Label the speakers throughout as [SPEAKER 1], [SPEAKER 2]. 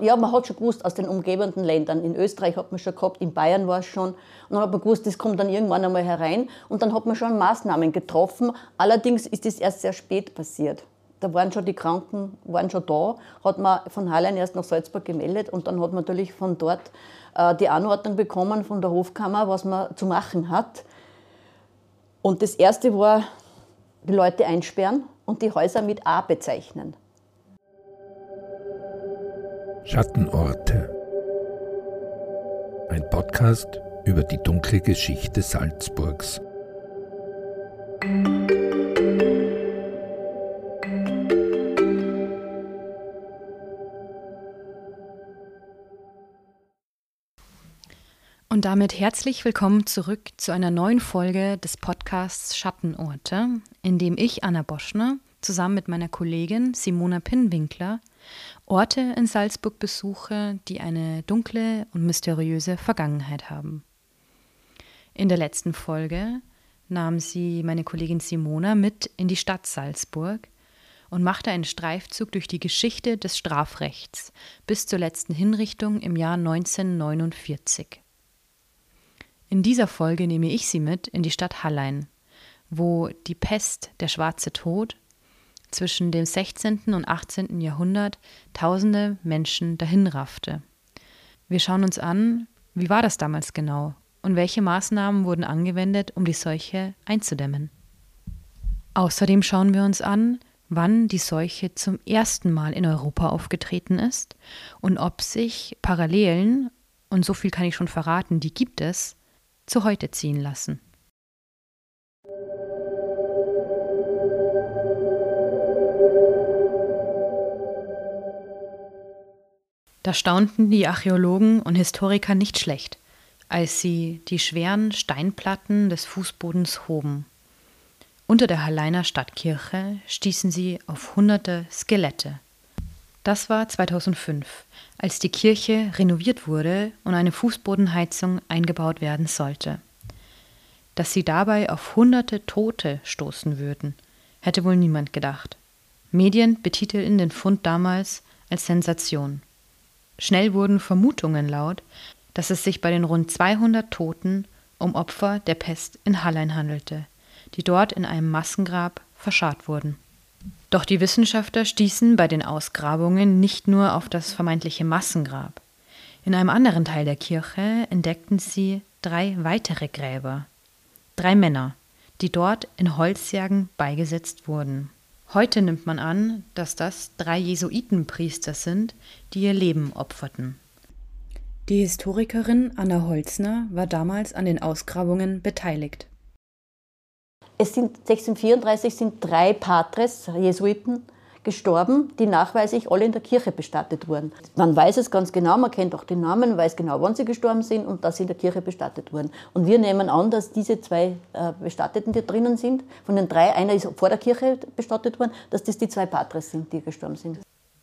[SPEAKER 1] Ja, man hat schon gewusst aus den umgebenden Ländern. In Österreich hat man schon gehabt, in Bayern war es schon. Und dann hat man gewusst, das kommt dann irgendwann einmal herein. Und dann hat man schon Maßnahmen getroffen. Allerdings ist das erst sehr spät passiert. Da waren schon die Kranken waren schon da, hat man von Hallein erst nach Salzburg gemeldet und dann hat man natürlich von dort äh, die Anordnung bekommen von der Hofkammer, was man zu machen hat. Und das erste war, die Leute einsperren und die Häuser mit A bezeichnen.
[SPEAKER 2] Schattenorte. Ein Podcast über die dunkle Geschichte Salzburgs.
[SPEAKER 3] Und damit herzlich willkommen zurück zu einer neuen Folge des Podcasts Schattenorte, in dem ich, Anna Boschner, zusammen mit meiner Kollegin Simona Pinnwinkler Orte in Salzburg besuche, die eine dunkle und mysteriöse Vergangenheit haben. In der letzten Folge nahm sie meine Kollegin Simona mit in die Stadt Salzburg und machte einen Streifzug durch die Geschichte des Strafrechts bis zur letzten Hinrichtung im Jahr 1949. In dieser Folge nehme ich sie mit in die Stadt Hallein, wo die Pest, der schwarze Tod zwischen dem 16. und 18. Jahrhundert tausende Menschen dahinraffte. Wir schauen uns an, wie war das damals genau und welche Maßnahmen wurden angewendet, um die Seuche einzudämmen. Außerdem schauen wir uns an, wann die Seuche zum ersten Mal in Europa aufgetreten ist und ob sich Parallelen, und so viel kann ich schon verraten, die gibt es, zu heute ziehen lassen. Da staunten die Archäologen und Historiker nicht schlecht, als sie die schweren Steinplatten des Fußbodens hoben. Unter der Halleiner Stadtkirche stießen sie auf hunderte Skelette. Das war 2005, als die Kirche renoviert wurde und eine Fußbodenheizung eingebaut werden sollte. Dass sie dabei auf hunderte Tote stoßen würden, hätte wohl niemand gedacht. Medien betitelten den Fund damals als Sensation. Schnell wurden Vermutungen laut, dass es sich bei den rund 200 Toten um Opfer der Pest in Hallein handelte, die dort in einem Massengrab verscharrt wurden. Doch die Wissenschaftler stießen bei den Ausgrabungen nicht nur auf das vermeintliche Massengrab. In einem anderen Teil der Kirche entdeckten sie drei weitere Gräber. Drei Männer, die dort in Holzsärgen beigesetzt wurden. Heute nimmt man an, dass das drei Jesuitenpriester sind, die ihr Leben opferten. Die Historikerin Anna Holzner war damals an den Ausgrabungen beteiligt.
[SPEAKER 1] Es sind 1634 sind drei Patres, Jesuiten, gestorben, die nachweislich alle in der Kirche bestattet wurden. Man weiß es ganz genau, man kennt auch den Namen, weiß genau, wann sie gestorben sind und dass sie in der Kirche bestattet wurden. Und wir nehmen an, dass diese zwei äh, Bestatteten, die drinnen sind, von den drei, einer ist vor der Kirche bestattet worden, dass das die zwei Patres sind, die gestorben sind.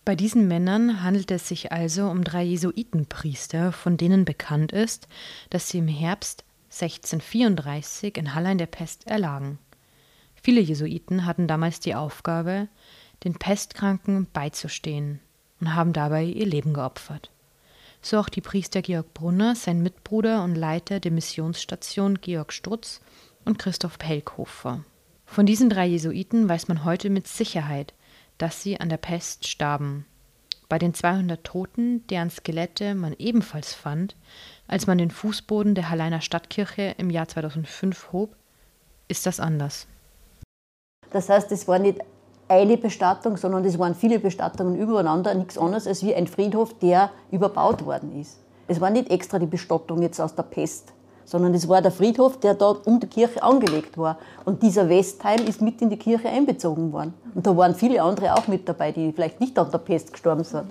[SPEAKER 3] Bei diesen Männern handelt es sich also um drei Jesuitenpriester, von denen bekannt ist, dass sie im Herbst 1634 in Hallein der Pest erlagen. Viele Jesuiten hatten damals die Aufgabe, den Pestkranken beizustehen und haben dabei ihr Leben geopfert. So auch die Priester Georg Brunner, sein Mitbruder und Leiter der Missionsstation Georg Strutz und Christoph Pelkhofer. Von diesen drei Jesuiten weiß man heute mit Sicherheit, dass sie an der Pest starben. Bei den 200 Toten, deren Skelette man ebenfalls fand, als man den Fußboden der Halleiner Stadtkirche im Jahr 2005 hob, ist das anders.
[SPEAKER 1] Das heißt, es war nicht eine Bestattung, sondern es waren viele Bestattungen übereinander, nichts anderes als wie ein Friedhof, der überbaut worden ist. Es war nicht extra die Bestattung jetzt aus der Pest, sondern es war der Friedhof, der dort um die Kirche angelegt war. Und dieser Westteil ist mit in die Kirche einbezogen worden. Und da waren viele andere auch mit dabei, die vielleicht nicht an der Pest gestorben sind.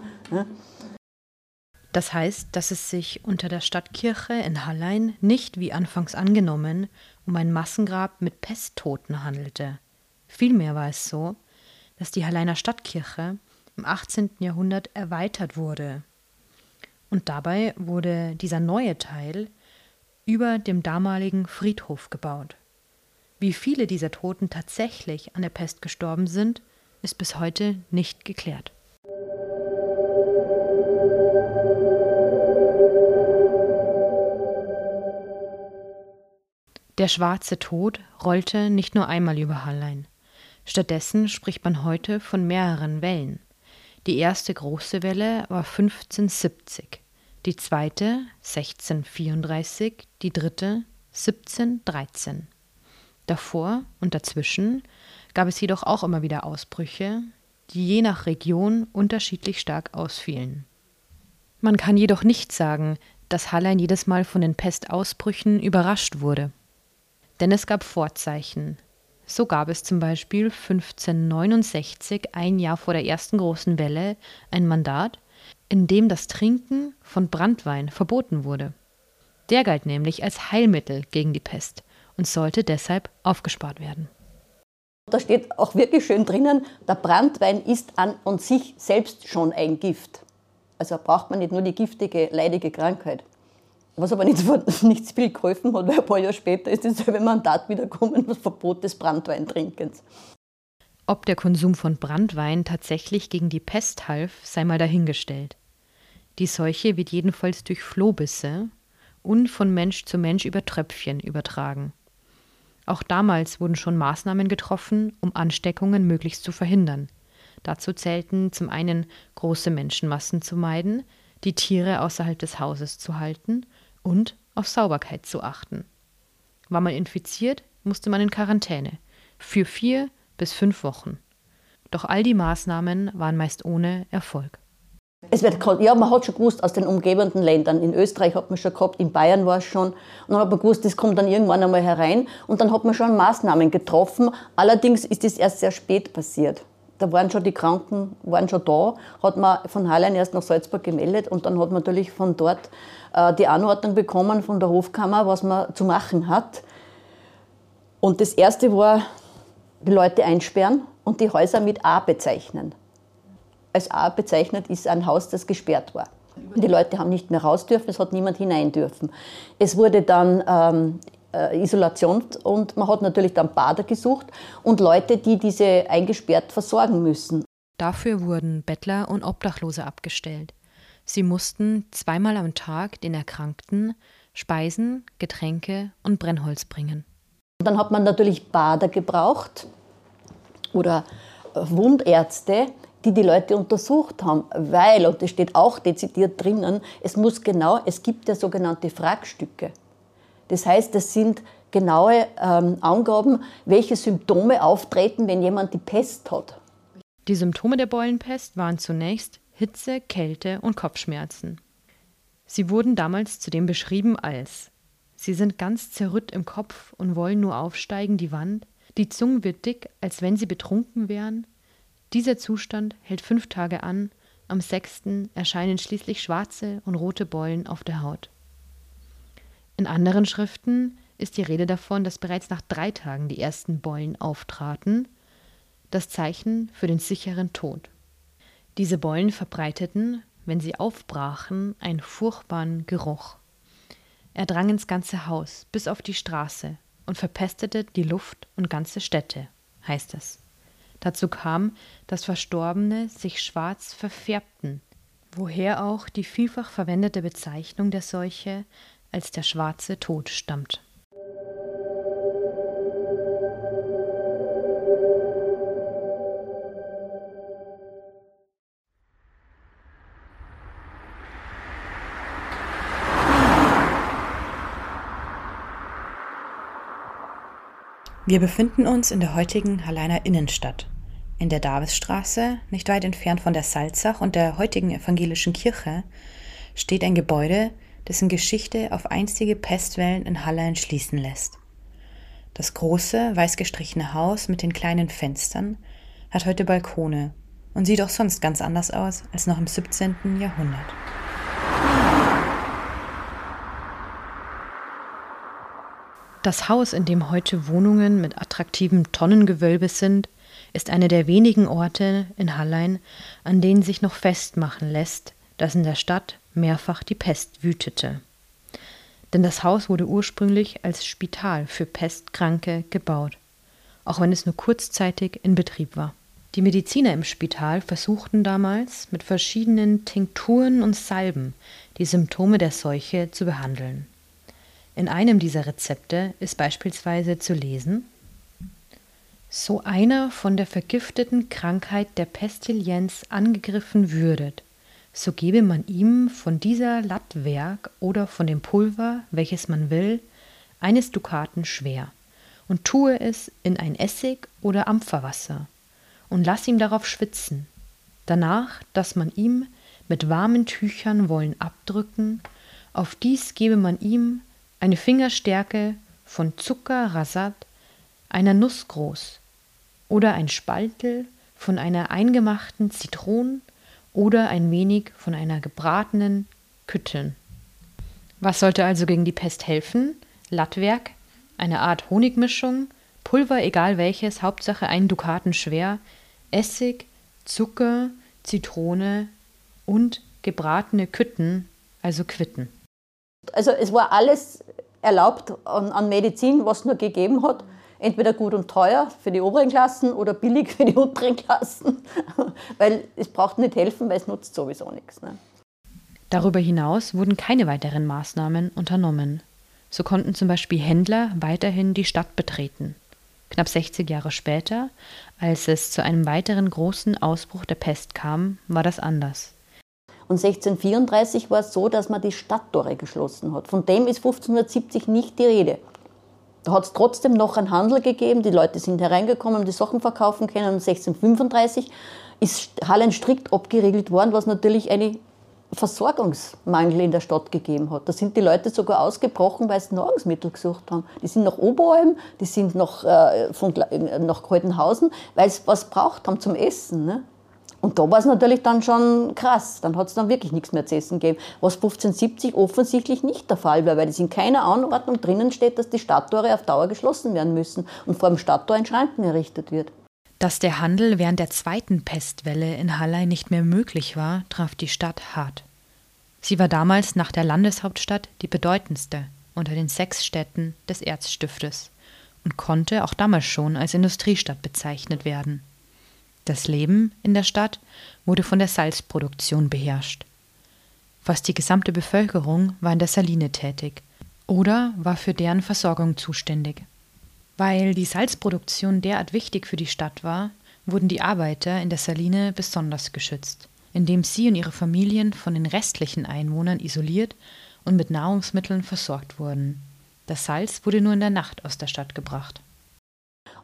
[SPEAKER 3] Das heißt, dass es sich unter der Stadtkirche in Hallein nicht, wie anfangs angenommen, um ein Massengrab mit Pesttoten handelte. Vielmehr war es so, dass die Halleiner Stadtkirche im 18. Jahrhundert erweitert wurde. Und dabei wurde dieser neue Teil über dem damaligen Friedhof gebaut. Wie viele dieser Toten tatsächlich an der Pest gestorben sind, ist bis heute nicht geklärt. Der schwarze Tod rollte nicht nur einmal über Hallein. Stattdessen spricht man heute von mehreren Wellen. Die erste große Welle war 1570 die zweite 1634, die dritte 1713. Davor und dazwischen gab es jedoch auch immer wieder Ausbrüche, die je nach Region unterschiedlich stark ausfielen. Man kann jedoch nicht sagen, dass Hallein jedes Mal von den Pestausbrüchen überrascht wurde. Denn es gab Vorzeichen. So gab es zum Beispiel 1569, ein Jahr vor der ersten großen Welle, ein Mandat, in dem das Trinken von Brandwein verboten wurde. Der galt nämlich als Heilmittel gegen die Pest und sollte deshalb aufgespart werden.
[SPEAKER 1] Da steht auch wirklich schön drinnen, der Brandwein ist an und sich selbst schon ein Gift. Also braucht man nicht nur die giftige, leidige Krankheit. Was aber nicht, nichts viel geholfen hat, weil ein paar Jahre später ist dasselbe Mandat wiederkommen, das Verbot des Brandweintrinkens.
[SPEAKER 3] Ob der Konsum von Brandwein tatsächlich gegen die Pest half, sei mal dahingestellt. Die Seuche wird jedenfalls durch Flohbisse und von Mensch zu Mensch über Tröpfchen übertragen. Auch damals wurden schon Maßnahmen getroffen, um Ansteckungen möglichst zu verhindern. Dazu zählten zum einen große Menschenmassen zu meiden, die Tiere außerhalb des Hauses zu halten und auf Sauberkeit zu achten. War man infiziert, musste man in Quarantäne für vier bis fünf Wochen. Doch all die Maßnahmen waren meist ohne Erfolg.
[SPEAKER 1] Es wird, ja, man hat schon gewusst aus den umgebenden Ländern. In Österreich hat man schon gehabt, in Bayern war es schon. Und dann hat man gewusst, das kommt dann irgendwann einmal herein. Und dann hat man schon Maßnahmen getroffen. Allerdings ist das erst sehr spät passiert. Da waren schon die Kranken waren schon da, hat man von Hallein erst nach Salzburg gemeldet und dann hat man natürlich von dort äh, die Anordnung bekommen von der Hofkammer, was man zu machen hat. Und das erste war die Leute einsperren und die Häuser mit A bezeichnen. Als A bezeichnet ist ein Haus, das gesperrt war. Die Leute haben nicht mehr raus dürfen, es hat niemand hinein dürfen. Es wurde dann ähm, äh, Isolation und man hat natürlich dann Bader gesucht und Leute, die diese eingesperrt versorgen müssen.
[SPEAKER 3] Dafür wurden Bettler und Obdachlose abgestellt. Sie mussten zweimal am Tag den Erkrankten Speisen, Getränke und Brennholz bringen.
[SPEAKER 1] Dann hat man natürlich Bader gebraucht oder Wundärzte, die die Leute untersucht haben, weil, und das steht auch dezidiert drinnen, es muss genau, es gibt ja sogenannte Fragstücke. Das heißt, das sind genaue ähm, Angaben, welche Symptome auftreten, wenn jemand die Pest hat.
[SPEAKER 3] Die Symptome der Beulenpest waren zunächst Hitze, Kälte und Kopfschmerzen. Sie wurden damals zudem beschrieben als Sie sind ganz zerrütt im Kopf und wollen nur aufsteigen die Wand, die Zunge wird dick, als wenn sie betrunken wären. Dieser Zustand hält fünf Tage an, am sechsten erscheinen schließlich schwarze und rote Beulen auf der Haut. In anderen Schriften ist die Rede davon, dass bereits nach drei Tagen die ersten Beulen auftraten, das Zeichen für den sicheren Tod. Diese Beulen verbreiteten, wenn sie aufbrachen, einen furchtbaren Geruch. Er drang ins ganze Haus bis auf die Straße und verpestete die Luft und ganze Städte, heißt es. Dazu kam, dass Verstorbene sich schwarz verfärbten, woher auch die vielfach verwendete Bezeichnung der Seuche als der schwarze Tod stammt. Wir befinden uns in der heutigen Halleiner Innenstadt. In der Davisstraße, nicht weit entfernt von der Salzach und der heutigen evangelischen Kirche, steht ein Gebäude, dessen Geschichte auf einstige Pestwellen in Hallein schließen lässt. Das große, weiß gestrichene Haus mit den kleinen Fenstern hat heute Balkone und sieht auch sonst ganz anders aus als noch im 17. Jahrhundert. Das Haus, in dem heute Wohnungen mit attraktivem Tonnengewölbe sind, ist einer der wenigen Orte in Hallein, an denen sich noch festmachen lässt, dass in der Stadt mehrfach die Pest wütete. Denn das Haus wurde ursprünglich als Spital für Pestkranke gebaut, auch wenn es nur kurzzeitig in Betrieb war. Die Mediziner im Spital versuchten damals mit verschiedenen Tinkturen und Salben die Symptome der Seuche zu behandeln. In einem dieser Rezepte ist beispielsweise zu lesen So einer von der vergifteten Krankheit der Pestilienz angegriffen würdet, so gebe man ihm von dieser Lattwerk oder von dem Pulver, welches man will, eines Dukaten schwer, und tue es in ein Essig oder Ampferwasser, und lass ihm darauf schwitzen. Danach, dass man ihm mit warmen Tüchern wollen abdrücken, auf dies gebe man ihm eine Fingerstärke von Zucker rasat, einer Nuss groß, oder ein Spaltel von einer eingemachten Zitronen oder ein wenig von einer gebratenen Kütten. Was sollte also gegen die Pest helfen? Lattwerk, eine Art Honigmischung, Pulver egal welches, Hauptsache ein Dukaten schwer, Essig, Zucker, Zitrone und gebratene Kütten, also Quitten.
[SPEAKER 1] Also es war alles erlaubt an, an Medizin, was nur gegeben hat. Entweder gut und teuer für die oberen Klassen oder billig für die unteren Klassen. weil es braucht nicht helfen, weil es nutzt sowieso nichts. Ne?
[SPEAKER 3] Darüber hinaus wurden keine weiteren Maßnahmen unternommen. So konnten zum Beispiel Händler weiterhin die Stadt betreten. Knapp 60 Jahre später, als es zu einem weiteren großen Ausbruch der Pest kam, war das anders.
[SPEAKER 1] Und 1634 war es so, dass man die Stadttore geschlossen hat. Von dem ist 1570 nicht die Rede. Da hat es trotzdem noch einen Handel gegeben, die Leute sind hereingekommen, haben die Sachen verkaufen können. Und 1635 ist Hallen strikt abgeriegelt worden, was natürlich einen Versorgungsmangel in der Stadt gegeben hat. Da sind die Leute sogar ausgebrochen, weil sie Nahrungsmittel gesucht haben. Die sind nach Oberalm, die sind nach, äh, von, nach Kaltenhausen, weil sie was braucht haben zum Essen. Ne? Und da war es natürlich dann schon krass. Dann hat es dann wirklich nichts mehr zu essen gegeben. Was 1570 offensichtlich nicht der Fall war, weil es in keiner Anordnung drinnen steht, dass die Stadttore auf Dauer geschlossen werden müssen und vor dem Stadttor ein Schranken errichtet wird.
[SPEAKER 3] Dass der Handel während der zweiten Pestwelle in Hallei nicht mehr möglich war, traf die Stadt hart. Sie war damals nach der Landeshauptstadt die bedeutendste unter den sechs Städten des Erzstiftes und konnte auch damals schon als Industriestadt bezeichnet werden. Das Leben in der Stadt wurde von der Salzproduktion beherrscht. Fast die gesamte Bevölkerung war in der Saline tätig oder war für deren Versorgung zuständig. Weil die Salzproduktion derart wichtig für die Stadt war, wurden die Arbeiter in der Saline besonders geschützt, indem sie und ihre Familien von den restlichen Einwohnern isoliert und mit Nahrungsmitteln versorgt wurden. Das Salz wurde nur in der Nacht aus der Stadt gebracht.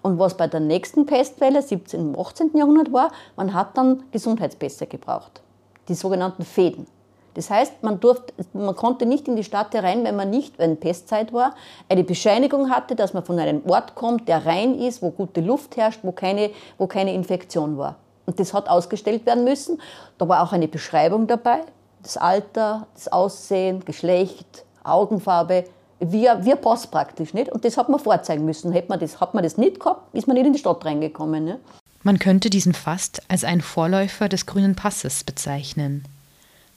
[SPEAKER 1] Und was bei der nächsten Pestwelle, 17. und 18. Jahrhundert war, man hat dann Gesundheitspässe gebraucht, die sogenannten Fäden. Das heißt, man, durfte, man konnte nicht in die Stadt herein, wenn man nicht, wenn Pestzeit war, eine Bescheinigung hatte, dass man von einem Ort kommt, der rein ist, wo gute Luft herrscht, wo keine, wo keine Infektion war. Und das hat ausgestellt werden müssen. Da war auch eine Beschreibung dabei, das Alter, das Aussehen, Geschlecht, Augenfarbe, wir, wir Pass praktisch nicht. Und das hat man vorzeigen müssen. Hat man das, hat man das nicht gehabt, ist man nicht in die Stadt reingekommen. Ne?
[SPEAKER 3] Man könnte diesen fast als einen Vorläufer des grünen Passes bezeichnen.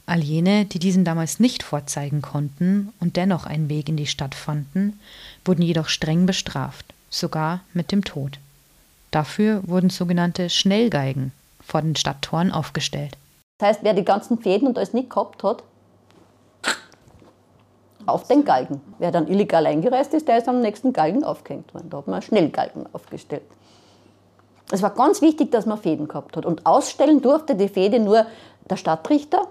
[SPEAKER 3] All jene, die diesen damals nicht vorzeigen konnten und dennoch einen Weg in die Stadt fanden, wurden jedoch streng bestraft, sogar mit dem Tod. Dafür wurden sogenannte Schnellgeigen vor den Stadttoren aufgestellt.
[SPEAKER 1] Das heißt, wer die ganzen Fäden und alles nicht gehabt hat, auf den Galgen. Wer dann illegal eingereist ist, der ist am nächsten Galgen aufgehängt worden. Da hat man Schnellgalgen aufgestellt. Es war ganz wichtig, dass man Fäden gehabt hat. Und ausstellen durfte die Fäde nur der Stadtrichter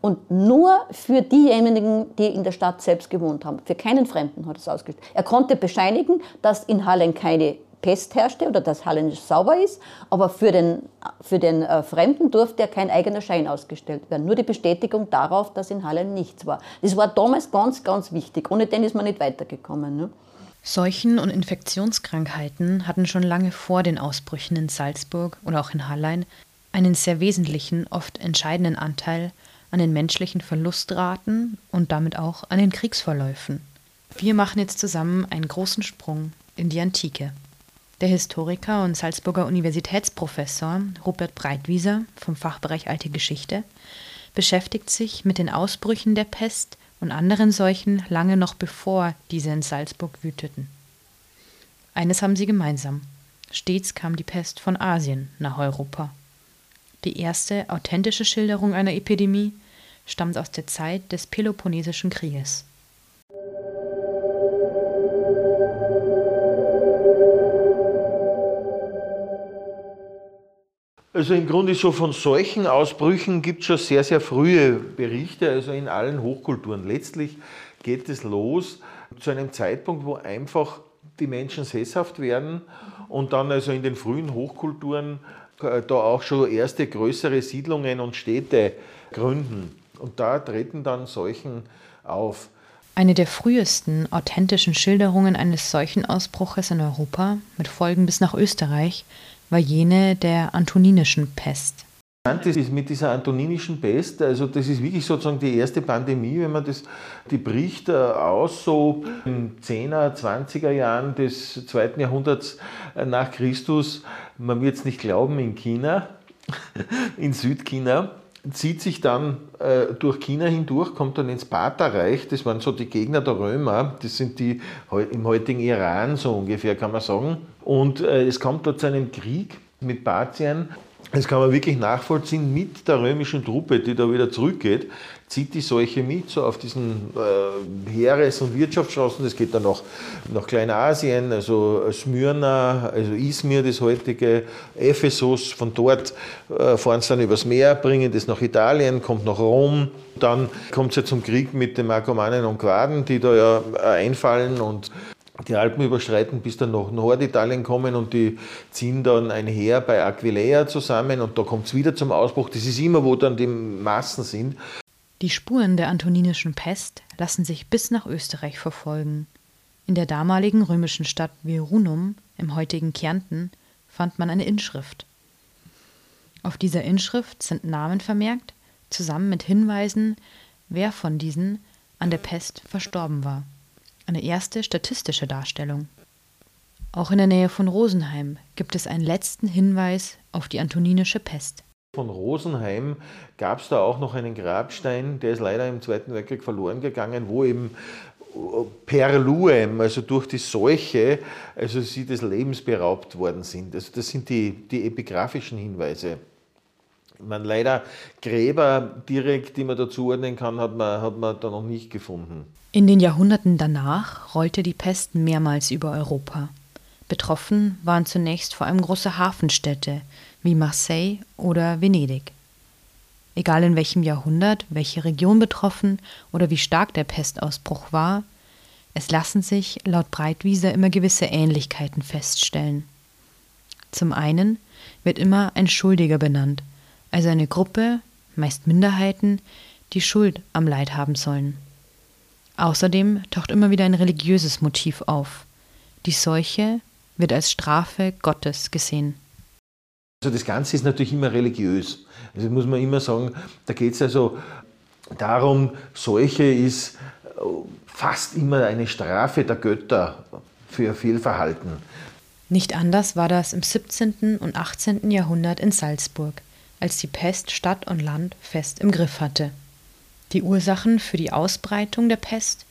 [SPEAKER 1] Und nur für diejenigen, die in der Stadt selbst gewohnt haben. Für keinen Fremden hat es ausgestellt. Er konnte bescheinigen, dass in Hallen keine Pest herrschte oder dass Hallen sauber ist, aber für den, für den äh, Fremden durfte ja kein eigener Schein ausgestellt werden. Nur die Bestätigung darauf, dass in Hallen nichts war. Das war damals ganz, ganz wichtig. Ohne den ist man nicht weitergekommen. Ne?
[SPEAKER 3] Seuchen und Infektionskrankheiten hatten schon lange vor den Ausbrüchen in Salzburg oder auch in Hallein einen sehr wesentlichen, oft entscheidenden Anteil an den menschlichen Verlustraten und damit auch an den Kriegsverläufen. Wir machen jetzt zusammen einen großen Sprung in die Antike. Der Historiker und Salzburger Universitätsprofessor Rupert Breitwieser vom Fachbereich Alte Geschichte beschäftigt sich mit den Ausbrüchen der Pest und anderen Seuchen lange noch bevor diese in Salzburg wüteten. Eines haben sie gemeinsam. Stets kam die Pest von Asien nach Europa. Die erste authentische Schilderung einer Epidemie stammt aus der Zeit des Peloponnesischen Krieges.
[SPEAKER 4] Also im Grunde so von solchen Ausbrüchen gibt es schon sehr, sehr frühe Berichte, also in allen Hochkulturen. Letztlich geht es los zu einem Zeitpunkt, wo einfach die Menschen sesshaft werden und dann also in den frühen Hochkulturen äh, da auch schon erste größere Siedlungen und Städte gründen. Und da treten dann Seuchen auf.
[SPEAKER 3] Eine der frühesten authentischen Schilderungen eines Seuchenausbruches in Europa, mit Folgen bis nach Österreich, war jene der antoninischen Pest.
[SPEAKER 4] Das ist mit dieser antoninischen Pest, also das ist wirklich sozusagen die erste Pandemie, wenn man das, die bricht äh, aus so in 10er, 20er Jahren des zweiten Jahrhunderts äh, nach Christus, man wird es nicht glauben, in China, in Südchina, zieht sich dann äh, durch China hindurch, kommt dann ins Partherreich, das waren so die Gegner der Römer, das sind die im heutigen Iran so ungefähr, kann man sagen. Und äh, es kommt dort zu einem Krieg mit Parthien. Das kann man wirklich nachvollziehen mit der römischen Truppe, die da wieder zurückgeht, zieht die Seuche mit, so auf diesen äh, Heeres- und Wirtschaftsstraßen. Das geht dann nach, nach Kleinasien, also Smyrna, also Izmir, das heutige, Ephesus. Von dort äh, fahren sie dann übers Meer, bringen das nach Italien, kommt nach Rom. Dann kommt es ja zum Krieg mit den Markomannen und Quaden, die da ja äh, einfallen und die Alpen überschreiten, bis dann nach Norditalien kommen und die ziehen dann ein Heer bei Aquileia zusammen und da kommt es wieder zum Ausbruch. Das ist immer, wo dann die Massen sind.
[SPEAKER 3] Die Spuren der antoninischen Pest lassen sich bis nach Österreich verfolgen. In der damaligen römischen Stadt Virunum im heutigen Kärnten fand man eine Inschrift. Auf dieser Inschrift sind Namen vermerkt, zusammen mit Hinweisen, wer von diesen an der Pest verstorben war eine erste statistische Darstellung. Auch in der Nähe von Rosenheim gibt es einen letzten Hinweis auf die antoninische Pest.
[SPEAKER 4] Von Rosenheim gab es da auch noch einen Grabstein, der ist leider im Zweiten Weltkrieg verloren gegangen, wo eben per Luem, also durch die Seuche, also sie des Lebens beraubt worden sind. Also das sind die, die epigraphischen Hinweise. Man leider Gräber direkt, die man dazu ordnen kann, hat man, hat man da noch nicht gefunden.
[SPEAKER 3] In den Jahrhunderten danach rollte die Pest mehrmals über Europa. Betroffen waren zunächst vor allem große Hafenstädte wie Marseille oder Venedig. Egal in welchem Jahrhundert, welche Region betroffen oder wie stark der Pestausbruch war, es lassen sich laut Breitwieser immer gewisse Ähnlichkeiten feststellen. Zum einen wird immer ein Schuldiger benannt, also eine Gruppe, meist Minderheiten, die Schuld am Leid haben sollen. Außerdem taucht immer wieder ein religiöses Motiv auf. Die Seuche wird als Strafe Gottes gesehen.
[SPEAKER 4] Also das Ganze ist natürlich immer religiös. Also muss man immer sagen, da geht es also darum, Seuche ist äh, fast immer eine Strafe der Götter für Fehlverhalten.
[SPEAKER 3] Nicht anders war das im 17. und 18. Jahrhundert in Salzburg, als die Pest Stadt und Land fest im Griff hatte. Die Ursachen für die Ausbreitung der Pest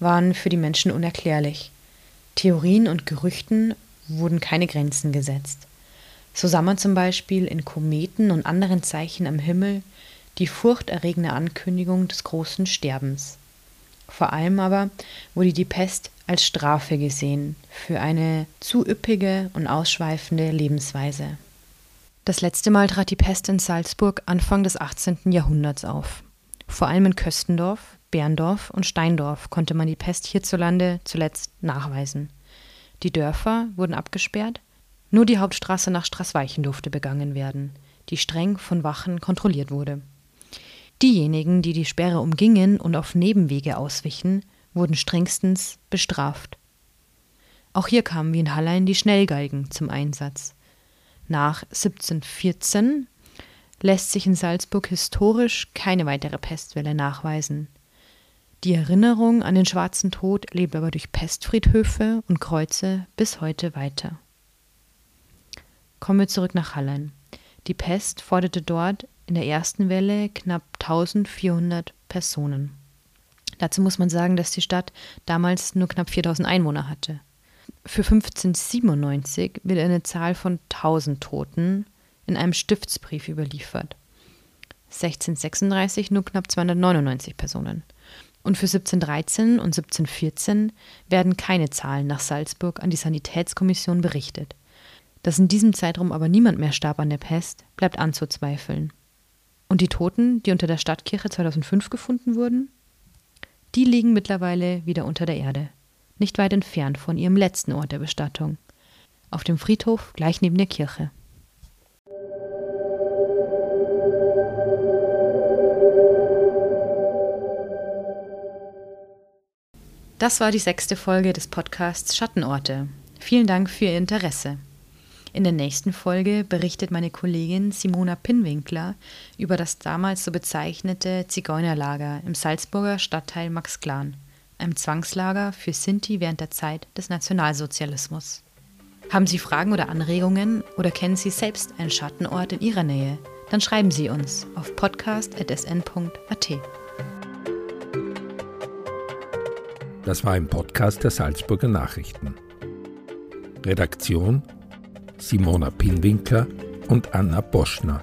[SPEAKER 3] waren für die Menschen unerklärlich. Theorien und Gerüchten wurden keine Grenzen gesetzt. So sah man zum Beispiel in Kometen und anderen Zeichen am Himmel die furchterregende Ankündigung des großen Sterbens. Vor allem aber wurde die Pest als Strafe gesehen für eine zu üppige und ausschweifende Lebensweise. Das letzte Mal trat die Pest in Salzburg Anfang des 18. Jahrhunderts auf. Vor allem in Köstendorf, Berndorf und Steindorf konnte man die Pest hierzulande zuletzt nachweisen. Die Dörfer wurden abgesperrt, nur die Hauptstraße nach Straßweichen durfte begangen werden, die streng von Wachen kontrolliert wurde. Diejenigen, die die Sperre umgingen und auf Nebenwege auswichen, wurden strengstens bestraft. Auch hier kamen wie in Hallein die Schnellgalgen zum Einsatz. Nach 1714 lässt sich in Salzburg historisch keine weitere Pestwelle nachweisen. Die Erinnerung an den schwarzen Tod lebt aber durch Pestfriedhöfe und Kreuze bis heute weiter. Kommen wir zurück nach Hallein. Die Pest forderte dort in der ersten Welle knapp 1400 Personen. Dazu muss man sagen, dass die Stadt damals nur knapp 4000 Einwohner hatte. Für 1597 wird eine Zahl von 1000 Toten in einem Stiftsbrief überliefert. 1636 nur knapp 299 Personen. Und für 1713 und 1714 werden keine Zahlen nach Salzburg an die Sanitätskommission berichtet. Dass in diesem Zeitraum aber niemand mehr starb an der Pest, bleibt anzuzweifeln. Und die Toten, die unter der Stadtkirche 2005 gefunden wurden? Die liegen mittlerweile wieder unter der Erde, nicht weit entfernt von ihrem letzten Ort der Bestattung, auf dem Friedhof gleich neben der Kirche. Das war die sechste Folge des Podcasts Schattenorte. Vielen Dank für Ihr Interesse. In der nächsten Folge berichtet meine Kollegin Simona Pinwinkler über das damals so bezeichnete Zigeunerlager im Salzburger Stadtteil Maxglan, einem Zwangslager für Sinti während der Zeit des Nationalsozialismus. Haben Sie Fragen oder Anregungen oder kennen Sie selbst einen Schattenort in Ihrer Nähe? Dann schreiben Sie uns auf podcast.sn.at.
[SPEAKER 2] Das war ein Podcast der Salzburger Nachrichten. Redaktion Simona Pinwinkler und Anna Boschner.